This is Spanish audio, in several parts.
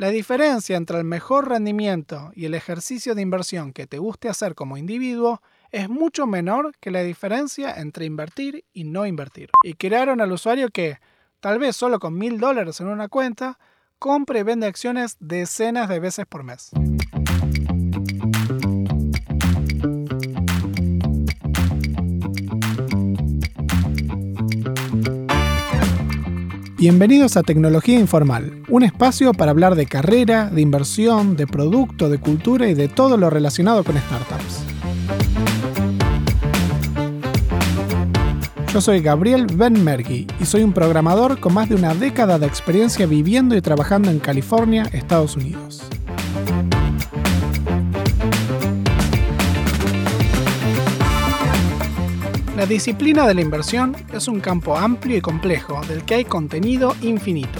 La diferencia entre el mejor rendimiento y el ejercicio de inversión que te guste hacer como individuo es mucho menor que la diferencia entre invertir y no invertir. Y crearon al usuario que, tal vez solo con mil dólares en una cuenta, compre y vende acciones decenas de veces por mes. Bienvenidos a Tecnología Informal, un espacio para hablar de carrera, de inversión, de producto, de cultura y de todo lo relacionado con startups. Yo soy Gabriel Benmergui y soy un programador con más de una década de experiencia viviendo y trabajando en California, Estados Unidos. La disciplina de la inversión es un campo amplio y complejo del que hay contenido infinito.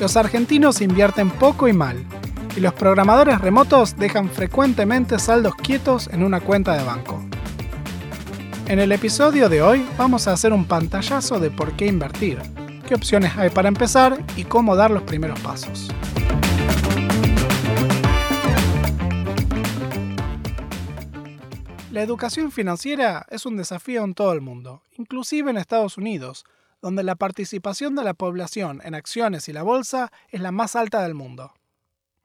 Los argentinos invierten poco y mal, y los programadores remotos dejan frecuentemente saldos quietos en una cuenta de banco. En el episodio de hoy vamos a hacer un pantallazo de por qué invertir, qué opciones hay para empezar y cómo dar los primeros pasos. La educación financiera es un desafío en todo el mundo, inclusive en Estados Unidos, donde la participación de la población en acciones y la bolsa es la más alta del mundo.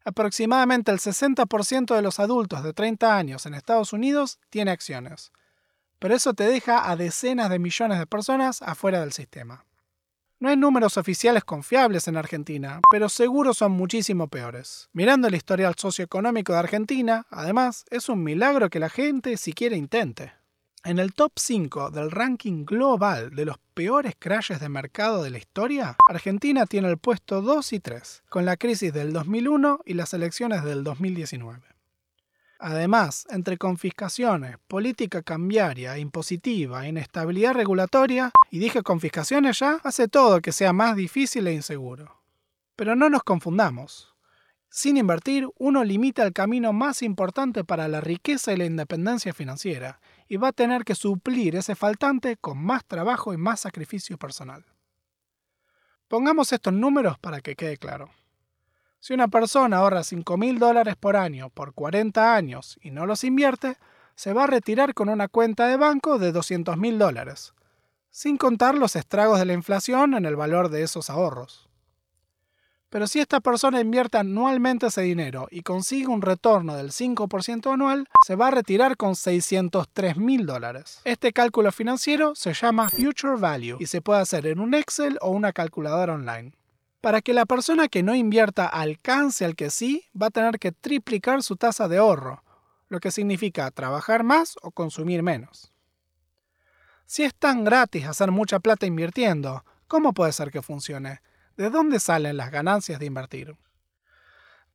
Aproximadamente el 60% de los adultos de 30 años en Estados Unidos tiene acciones, pero eso te deja a decenas de millones de personas afuera del sistema. No hay números oficiales confiables en Argentina, pero seguro son muchísimo peores. Mirando el historial socioeconómico de Argentina, además, es un milagro que la gente siquiera intente. En el top 5 del ranking global de los peores crashes de mercado de la historia, Argentina tiene el puesto 2 y 3, con la crisis del 2001 y las elecciones del 2019. Además, entre confiscaciones, política cambiaria, impositiva, inestabilidad regulatoria, y dije confiscaciones ya, hace todo que sea más difícil e inseguro. Pero no nos confundamos. Sin invertir, uno limita el camino más importante para la riqueza y la independencia financiera, y va a tener que suplir ese faltante con más trabajo y más sacrificio personal. Pongamos estos números para que quede claro. Si una persona ahorra 5 mil dólares por año por 40 años y no los invierte, se va a retirar con una cuenta de banco de 200 mil dólares, sin contar los estragos de la inflación en el valor de esos ahorros. Pero si esta persona invierte anualmente ese dinero y consigue un retorno del 5% anual, se va a retirar con 603 mil dólares. Este cálculo financiero se llama Future Value y se puede hacer en un Excel o una calculadora online. Para que la persona que no invierta alcance al que sí, va a tener que triplicar su tasa de ahorro, lo que significa trabajar más o consumir menos. Si es tan gratis hacer mucha plata invirtiendo, ¿cómo puede ser que funcione? ¿De dónde salen las ganancias de invertir?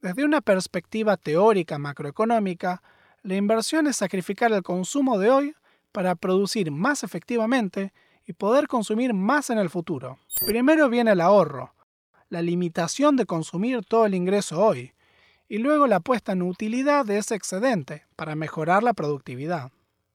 Desde una perspectiva teórica macroeconómica, la inversión es sacrificar el consumo de hoy para producir más efectivamente y poder consumir más en el futuro. Primero viene el ahorro, la limitación de consumir todo el ingreso hoy, y luego la puesta en utilidad de ese excedente para mejorar la productividad.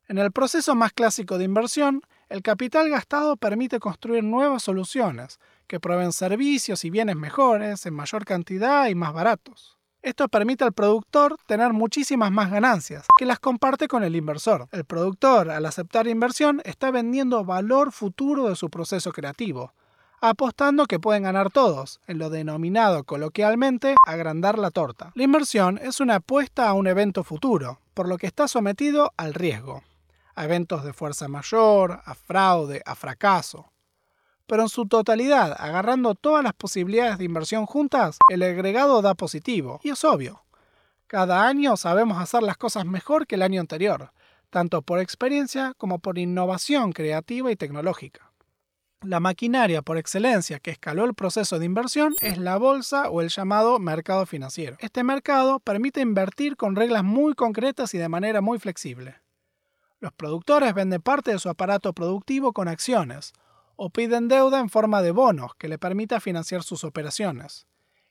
En el proceso más clásico de inversión, el capital gastado permite construir nuevas soluciones que proveen servicios y bienes mejores en mayor cantidad y más baratos. Esto permite al productor tener muchísimas más ganancias, que las comparte con el inversor. El productor, al aceptar inversión, está vendiendo valor futuro de su proceso creativo, apostando que pueden ganar todos, en lo denominado coloquialmente agrandar la torta. La inversión es una apuesta a un evento futuro, por lo que está sometido al riesgo, a eventos de fuerza mayor, a fraude, a fracaso. Pero en su totalidad, agarrando todas las posibilidades de inversión juntas, el agregado da positivo, y es obvio. Cada año sabemos hacer las cosas mejor que el año anterior, tanto por experiencia como por innovación creativa y tecnológica. La maquinaria por excelencia que escaló el proceso de inversión es la bolsa o el llamado mercado financiero. Este mercado permite invertir con reglas muy concretas y de manera muy flexible. Los productores venden parte de su aparato productivo con acciones o piden deuda en forma de bonos que le permita financiar sus operaciones.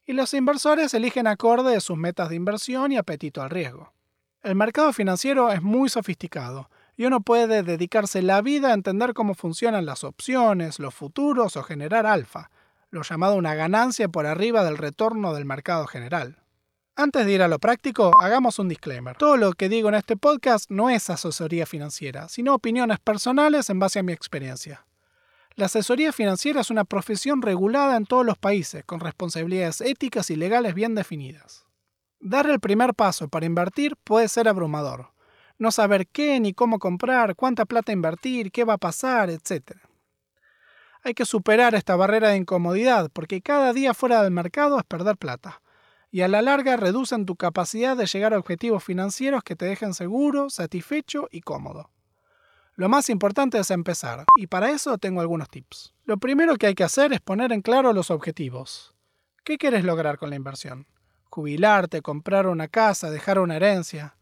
Y los inversores eligen acorde de sus metas de inversión y apetito al riesgo. El mercado financiero es muy sofisticado y uno puede dedicarse la vida a entender cómo funcionan las opciones, los futuros o generar alfa, lo llamado una ganancia por arriba del retorno del mercado general. Antes de ir a lo práctico, hagamos un disclaimer. Todo lo que digo en este podcast no es asesoría financiera, sino opiniones personales en base a mi experiencia. La asesoría financiera es una profesión regulada en todos los países, con responsabilidades éticas y legales bien definidas. Dar el primer paso para invertir puede ser abrumador. No saber qué ni cómo comprar, cuánta plata invertir, qué va a pasar, etc. Hay que superar esta barrera de incomodidad porque cada día fuera del mercado es perder plata y a la larga reducen tu capacidad de llegar a objetivos financieros que te dejen seguro, satisfecho y cómodo. Lo más importante es empezar, y para eso tengo algunos tips. Lo primero que hay que hacer es poner en claro los objetivos. ¿Qué quieres lograr con la inversión? ¿Jubilarte, comprar una casa, dejar una herencia?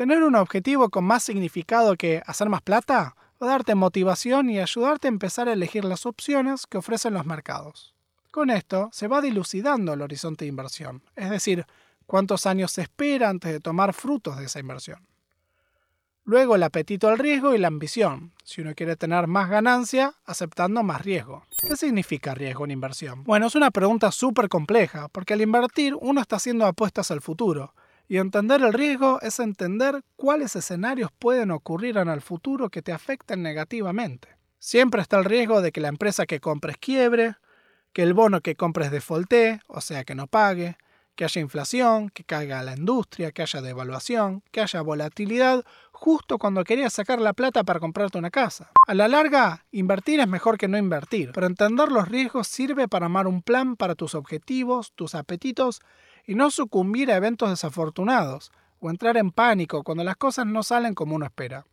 ¿Tener un objetivo con más significado que hacer más plata? Va a darte motivación y ayudarte a empezar a elegir las opciones que ofrecen los mercados. Con esto se va dilucidando el horizonte de inversión, es decir, cuántos años se espera antes de tomar frutos de esa inversión. Luego el apetito al riesgo y la ambición, si uno quiere tener más ganancia, aceptando más riesgo. ¿Qué significa riesgo en inversión? Bueno, es una pregunta súper compleja, porque al invertir uno está haciendo apuestas al futuro, y entender el riesgo es entender cuáles escenarios pueden ocurrir en el futuro que te afecten negativamente. Siempre está el riesgo de que la empresa que compres quiebre, que el bono que compres defaultee, o sea que no pague, que haya inflación, que caiga la industria, que haya devaluación, que haya volatilidad, justo cuando querías sacar la plata para comprarte una casa. A la larga, invertir es mejor que no invertir, pero entender los riesgos sirve para armar un plan para tus objetivos, tus apetitos y no sucumbir a eventos desafortunados o entrar en pánico cuando las cosas no salen como uno espera.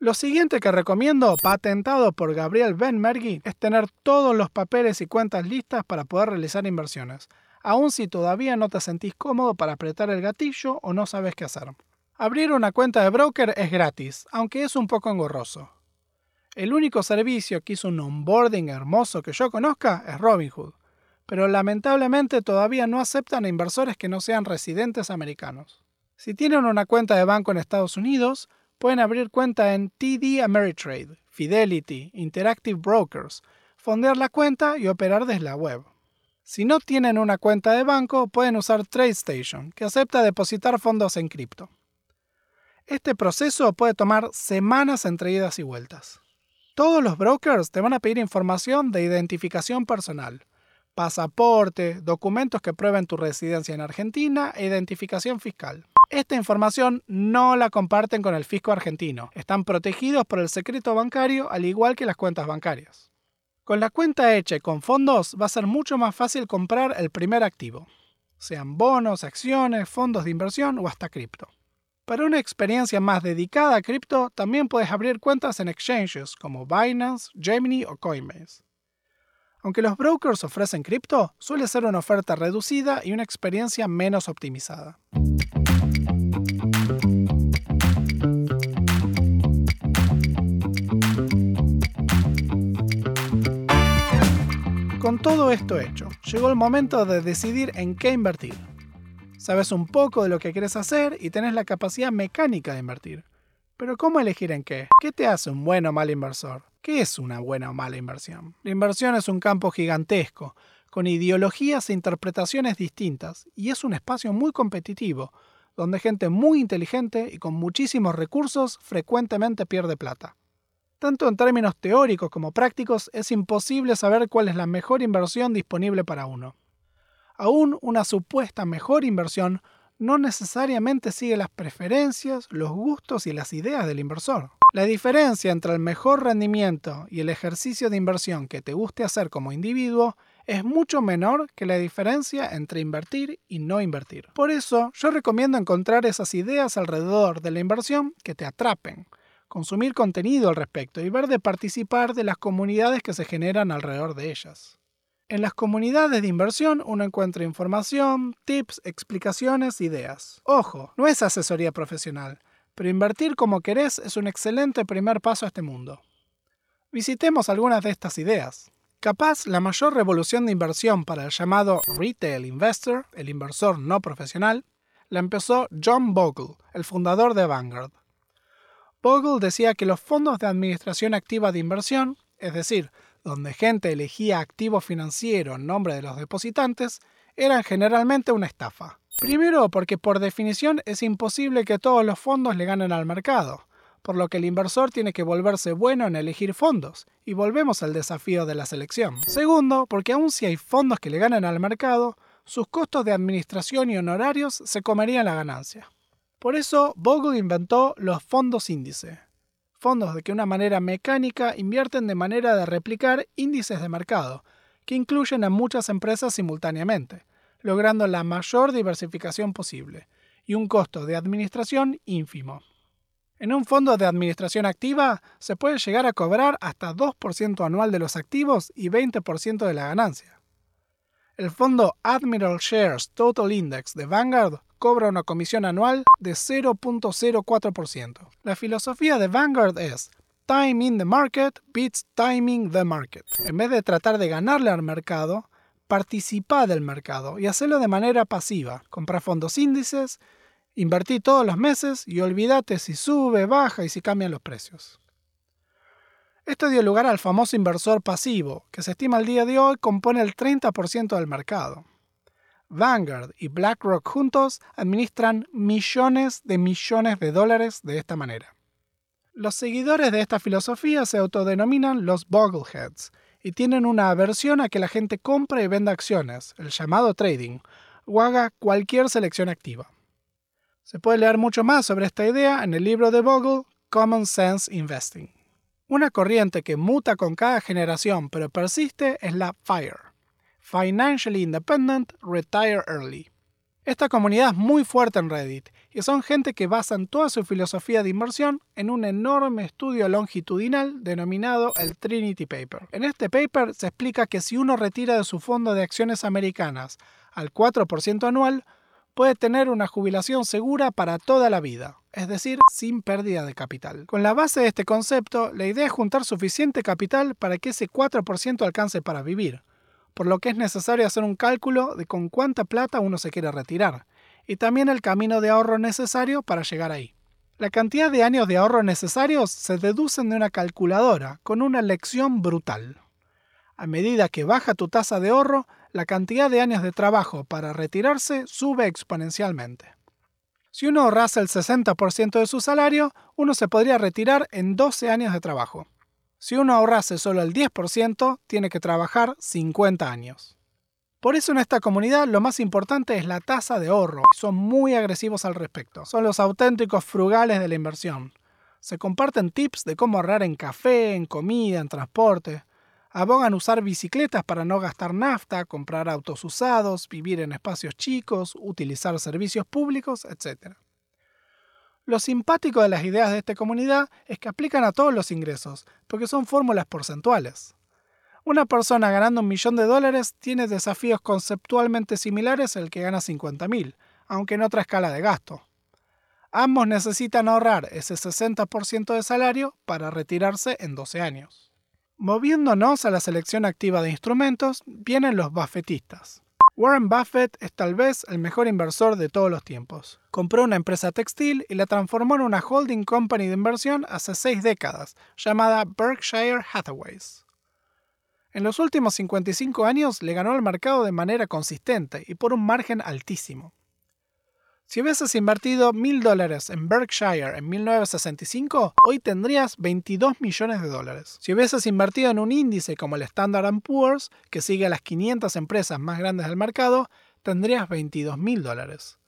Lo siguiente que recomiendo, patentado por Gabriel Benmergui, es tener todos los papeles y cuentas listas para poder realizar inversiones, aun si todavía no te sentís cómodo para apretar el gatillo o no sabes qué hacer. Abrir una cuenta de broker es gratis, aunque es un poco engorroso. El único servicio que hizo un onboarding hermoso que yo conozca es Robinhood, pero lamentablemente todavía no aceptan a inversores que no sean residentes americanos. Si tienen una cuenta de banco en Estados Unidos, pueden abrir cuenta en TD Ameritrade, Fidelity, Interactive Brokers, fondear la cuenta y operar desde la web. Si no tienen una cuenta de banco, pueden usar TradeStation, que acepta depositar fondos en cripto. Este proceso puede tomar semanas entre idas y vueltas. Todos los brokers te van a pedir información de identificación personal, pasaporte, documentos que prueben tu residencia en Argentina e identificación fiscal. Esta información no la comparten con el fisco argentino. Están protegidos por el secreto bancario al igual que las cuentas bancarias. Con la cuenta hecha y con fondos va a ser mucho más fácil comprar el primer activo, sean bonos, acciones, fondos de inversión o hasta cripto. Para una experiencia más dedicada a cripto, también puedes abrir cuentas en exchanges como Binance, Gemini o Coinbase. Aunque los brokers ofrecen cripto, suele ser una oferta reducida y una experiencia menos optimizada. Con todo esto hecho, llegó el momento de decidir en qué invertir. Sabes un poco de lo que quieres hacer y tenés la capacidad mecánica de invertir. Pero ¿cómo elegir en qué? ¿Qué te hace un buen o mal inversor? ¿Qué es una buena o mala inversión? La inversión es un campo gigantesco, con ideologías e interpretaciones distintas, y es un espacio muy competitivo, donde gente muy inteligente y con muchísimos recursos frecuentemente pierde plata. Tanto en términos teóricos como prácticos, es imposible saber cuál es la mejor inversión disponible para uno. Aún una supuesta mejor inversión no necesariamente sigue las preferencias, los gustos y las ideas del inversor. La diferencia entre el mejor rendimiento y el ejercicio de inversión que te guste hacer como individuo es mucho menor que la diferencia entre invertir y no invertir. Por eso, yo recomiendo encontrar esas ideas alrededor de la inversión que te atrapen, consumir contenido al respecto y ver de participar de las comunidades que se generan alrededor de ellas. En las comunidades de inversión uno encuentra información, tips, explicaciones, ideas. Ojo, no es asesoría profesional, pero invertir como querés es un excelente primer paso a este mundo. Visitemos algunas de estas ideas. Capaz la mayor revolución de inversión para el llamado retail investor, el inversor no profesional, la empezó John Bogle, el fundador de Vanguard. Bogle decía que los fondos de administración activa de inversión, es decir, donde gente elegía activo financiero en nombre de los depositantes, eran generalmente una estafa. Primero porque por definición es imposible que todos los fondos le ganen al mercado, por lo que el inversor tiene que volverse bueno en elegir fondos, y volvemos al desafío de la selección. Segundo, porque aun si hay fondos que le ganan al mercado, sus costos de administración y honorarios se comerían la ganancia. Por eso, Bogle inventó los fondos índice, fondos de que una manera mecánica invierten de manera de replicar índices de mercado, que incluyen a muchas empresas simultáneamente, logrando la mayor diversificación posible y un costo de administración ínfimo. En un fondo de administración activa se puede llegar a cobrar hasta 2% anual de los activos y 20% de la ganancia. El fondo Admiral Shares Total Index de Vanguard cobra una comisión anual de 0.04%. La filosofía de Vanguard es Time in the market beats timing the market. En vez de tratar de ganarle al mercado, participa del mercado y hacerlo de manera pasiva. Compra fondos índices, Invertí todos los meses y olvídate si sube, baja y si cambian los precios. Esto dio lugar al famoso inversor pasivo, que se estima al día de hoy compone el 30% del mercado. Vanguard y BlackRock juntos administran millones de millones de dólares de esta manera. Los seguidores de esta filosofía se autodenominan los Bogleheads y tienen una aversión a que la gente compre y venda acciones, el llamado trading, o haga cualquier selección activa. Se puede leer mucho más sobre esta idea en el libro de Bogle, Common Sense Investing. Una corriente que muta con cada generación pero persiste es la FIRE, Financially Independent Retire Early. Esta comunidad es muy fuerte en Reddit y son gente que basan toda su filosofía de inversión en un enorme estudio longitudinal denominado el Trinity Paper. En este paper se explica que si uno retira de su fondo de acciones americanas al 4% anual, puede tener una jubilación segura para toda la vida, es decir, sin pérdida de capital. Con la base de este concepto, la idea es juntar suficiente capital para que ese 4% alcance para vivir, por lo que es necesario hacer un cálculo de con cuánta plata uno se quiere retirar, y también el camino de ahorro necesario para llegar ahí. La cantidad de años de ahorro necesarios se deducen de una calculadora con una lección brutal. A medida que baja tu tasa de ahorro, la cantidad de años de trabajo para retirarse sube exponencialmente. Si uno ahorrase el 60% de su salario, uno se podría retirar en 12 años de trabajo. Si uno ahorrase solo el 10%, tiene que trabajar 50 años. Por eso en esta comunidad lo más importante es la tasa de ahorro. Son muy agresivos al respecto. Son los auténticos frugales de la inversión. Se comparten tips de cómo ahorrar en café, en comida, en transporte abogan usar bicicletas para no gastar nafta, comprar autos usados, vivir en espacios chicos, utilizar servicios públicos, etc. Lo simpático de las ideas de esta comunidad es que aplican a todos los ingresos, porque son fórmulas porcentuales. Una persona ganando un millón de dólares tiene desafíos conceptualmente similares al que gana 50.000, aunque en otra escala de gasto. Ambos necesitan ahorrar ese 60% de salario para retirarse en 12 años. Moviéndonos a la selección activa de instrumentos, vienen los buffetistas. Warren Buffett es tal vez el mejor inversor de todos los tiempos. Compró una empresa textil y la transformó en una holding company de inversión hace seis décadas, llamada Berkshire Hathaways. En los últimos 55 años le ganó al mercado de manera consistente y por un margen altísimo. Si hubieses invertido mil dólares en Berkshire en 1965, hoy tendrías 22 millones de dólares. Si hubieses invertido en un índice como el Standard Poor's, que sigue a las 500 empresas más grandes del mercado, tendrías 22 mil dólares.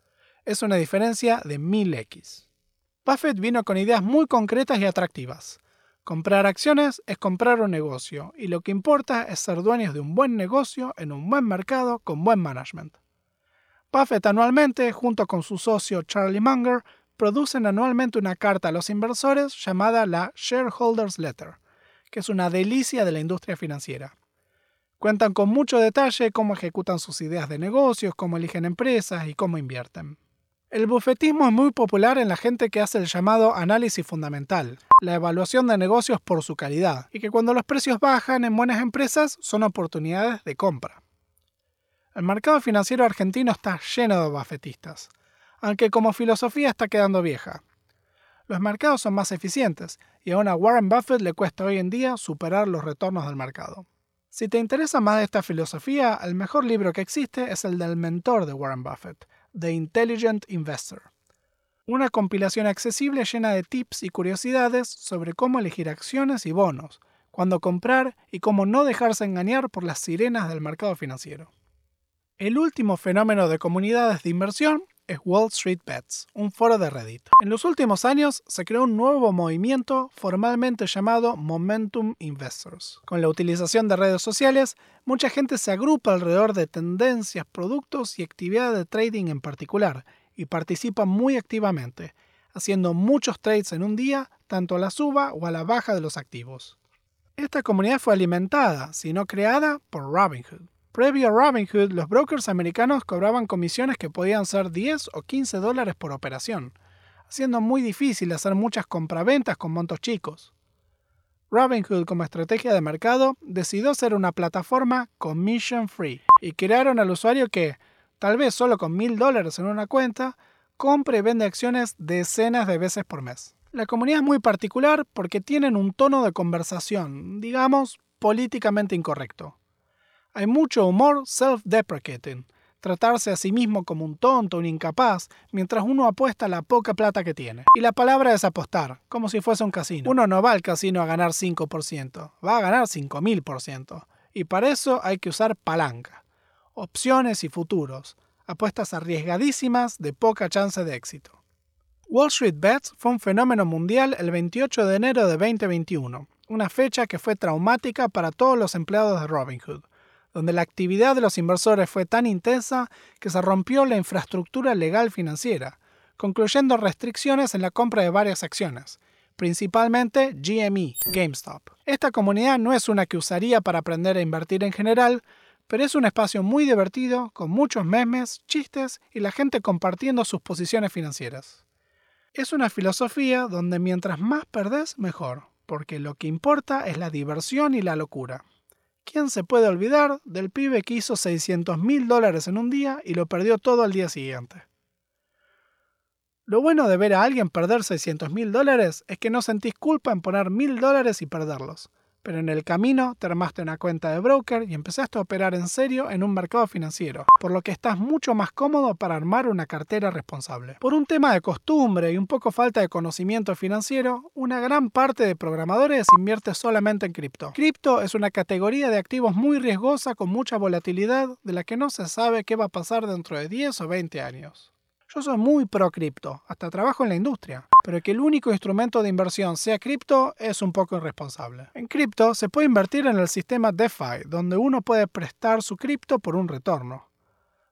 Es una diferencia de 1000x. Buffett vino con ideas muy concretas y atractivas. Comprar acciones es comprar un negocio, y lo que importa es ser dueños de un buen negocio en un buen mercado con buen management. Buffett anualmente, junto con su socio Charlie Munger, producen anualmente una carta a los inversores llamada la Shareholders Letter, que es una delicia de la industria financiera. Cuentan con mucho detalle cómo ejecutan sus ideas de negocios, cómo eligen empresas y cómo invierten. El bufetismo es muy popular en la gente que hace el llamado análisis fundamental, la evaluación de negocios por su calidad, y que cuando los precios bajan en buenas empresas son oportunidades de compra. El mercado financiero argentino está lleno de bafetistas, aunque como filosofía está quedando vieja. Los mercados son más eficientes y aún a Warren Buffett le cuesta hoy en día superar los retornos del mercado. Si te interesa más de esta filosofía, el mejor libro que existe es el del mentor de Warren Buffett, The Intelligent Investor. Una compilación accesible llena de tips y curiosidades sobre cómo elegir acciones y bonos, cuándo comprar y cómo no dejarse engañar por las sirenas del mercado financiero. El último fenómeno de comunidades de inversión es Wall Street Bets, un foro de Reddit. En los últimos años se creó un nuevo movimiento formalmente llamado Momentum Investors. Con la utilización de redes sociales, mucha gente se agrupa alrededor de tendencias, productos y actividad de trading en particular y participa muy activamente, haciendo muchos trades en un día, tanto a la suba o a la baja de los activos. Esta comunidad fue alimentada, si no creada, por Robinhood. Previo a Robinhood, los brokers americanos cobraban comisiones que podían ser 10 o 15 dólares por operación, haciendo muy difícil hacer muchas compraventas con montos chicos. Robinhood como estrategia de mercado decidió ser una plataforma commission free y crearon al usuario que, tal vez solo con mil dólares en una cuenta, compre y vende acciones decenas de veces por mes. La comunidad es muy particular porque tienen un tono de conversación, digamos, políticamente incorrecto. Hay mucho humor self-deprecating, tratarse a sí mismo como un tonto, un incapaz, mientras uno apuesta la poca plata que tiene. Y la palabra es apostar, como si fuese un casino. Uno no va al casino a ganar 5%, va a ganar 5000%. Y para eso hay que usar palanca, opciones y futuros, apuestas arriesgadísimas de poca chance de éxito. Wall Street Bets fue un fenómeno mundial el 28 de enero de 2021, una fecha que fue traumática para todos los empleados de Robinhood donde la actividad de los inversores fue tan intensa que se rompió la infraestructura legal financiera, concluyendo restricciones en la compra de varias acciones, principalmente GME, GameStop. Esta comunidad no es una que usaría para aprender a invertir en general, pero es un espacio muy divertido, con muchos memes, chistes y la gente compartiendo sus posiciones financieras. Es una filosofía donde mientras más perdés, mejor, porque lo que importa es la diversión y la locura. ¿Quién se puede olvidar del pibe que hizo 600 mil dólares en un día y lo perdió todo al día siguiente? Lo bueno de ver a alguien perder 600 mil dólares es que no sentís culpa en poner mil dólares y perderlos pero en el camino te armaste una cuenta de broker y empezaste a operar en serio en un mercado financiero, por lo que estás mucho más cómodo para armar una cartera responsable. Por un tema de costumbre y un poco falta de conocimiento financiero, una gran parte de programadores invierte solamente en cripto. Cripto es una categoría de activos muy riesgosa con mucha volatilidad de la que no se sabe qué va a pasar dentro de 10 o 20 años. Yo soy muy pro cripto, hasta trabajo en la industria, pero que el único instrumento de inversión sea cripto es un poco irresponsable. En cripto se puede invertir en el sistema DeFi, donde uno puede prestar su cripto por un retorno.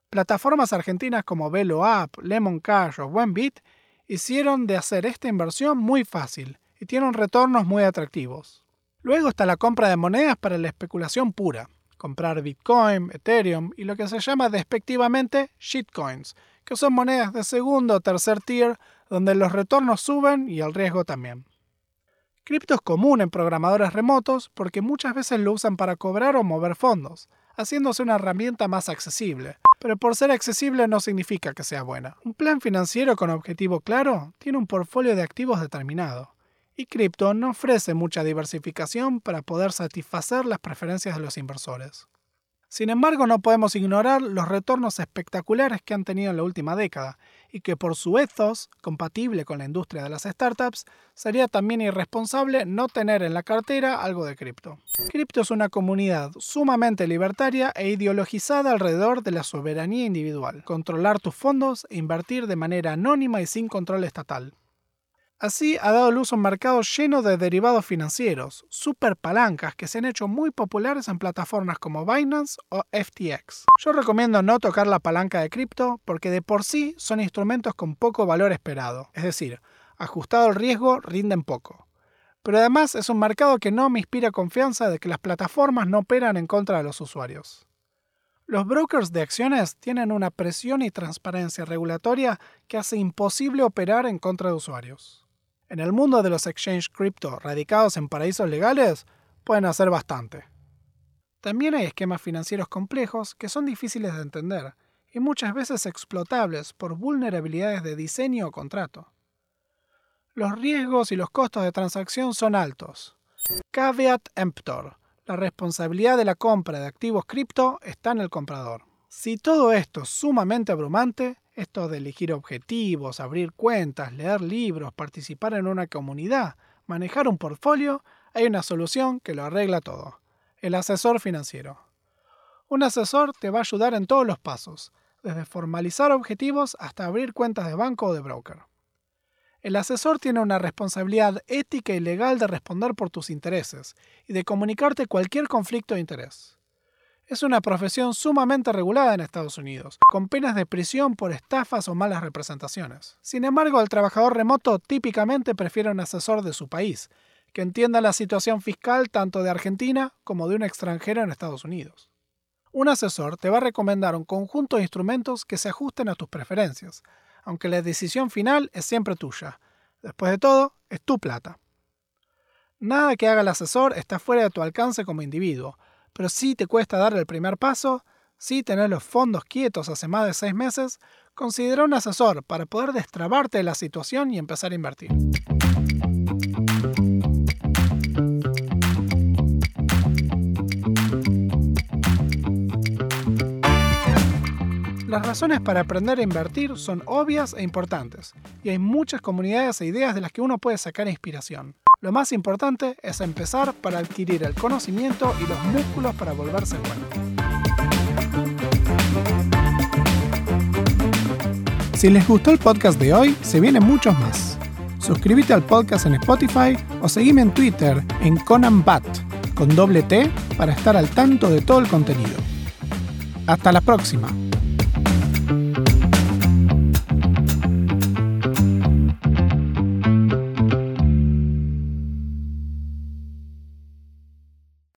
Plataformas argentinas como Velo App, Lemon Cash o Buenbit hicieron de hacer esta inversión muy fácil y tienen retornos muy atractivos. Luego está la compra de monedas para la especulación pura, comprar Bitcoin, Ethereum y lo que se llama despectivamente shitcoins, que son monedas de segundo o tercer tier donde los retornos suben y el riesgo también. Cripto es común en programadores remotos porque muchas veces lo usan para cobrar o mover fondos, haciéndose una herramienta más accesible, pero por ser accesible no significa que sea buena. Un plan financiero con objetivo claro tiene un portfolio de activos determinado, y cripto no ofrece mucha diversificación para poder satisfacer las preferencias de los inversores. Sin embargo, no podemos ignorar los retornos espectaculares que han tenido en la última década y que por su ethos, compatible con la industria de las startups, sería también irresponsable no tener en la cartera algo de cripto. Cripto es una comunidad sumamente libertaria e ideologizada alrededor de la soberanía individual, controlar tus fondos e invertir de manera anónima y sin control estatal. Así ha dado luz a un mercado lleno de derivados financieros, super palancas que se han hecho muy populares en plataformas como Binance o FTX. Yo recomiendo no tocar la palanca de cripto porque de por sí son instrumentos con poco valor esperado, es decir, ajustado al riesgo rinden poco. Pero además es un mercado que no me inspira confianza de que las plataformas no operan en contra de los usuarios. Los brokers de acciones tienen una presión y transparencia regulatoria que hace imposible operar en contra de usuarios. En el mundo de los exchange cripto radicados en paraísos legales, pueden hacer bastante. También hay esquemas financieros complejos que son difíciles de entender y muchas veces explotables por vulnerabilidades de diseño o contrato. Los riesgos y los costos de transacción son altos. Caveat emptor. La responsabilidad de la compra de activos cripto está en el comprador. Si todo esto es sumamente abrumante, esto de elegir objetivos, abrir cuentas, leer libros, participar en una comunidad, manejar un portfolio, hay una solución que lo arregla todo. El asesor financiero. Un asesor te va a ayudar en todos los pasos, desde formalizar objetivos hasta abrir cuentas de banco o de broker. El asesor tiene una responsabilidad ética y legal de responder por tus intereses y de comunicarte cualquier conflicto de interés. Es una profesión sumamente regulada en Estados Unidos, con penas de prisión por estafas o malas representaciones. Sin embargo, el trabajador remoto típicamente prefiere un asesor de su país, que entienda la situación fiscal tanto de Argentina como de un extranjero en Estados Unidos. Un asesor te va a recomendar un conjunto de instrumentos que se ajusten a tus preferencias, aunque la decisión final es siempre tuya. Después de todo, es tu plata. Nada que haga el asesor está fuera de tu alcance como individuo, pero si te cuesta dar el primer paso, si tener los fondos quietos hace más de seis meses, considera un asesor para poder destrabarte de la situación y empezar a invertir. Las razones para aprender a invertir son obvias e importantes, y hay muchas comunidades e ideas de las que uno puede sacar inspiración. Lo más importante es empezar para adquirir el conocimiento y los músculos para volverse bueno. Si les gustó el podcast de hoy, se vienen muchos más. Suscríbete al podcast en Spotify o seguime en Twitter en ConanBat con doble T para estar al tanto de todo el contenido. Hasta la próxima.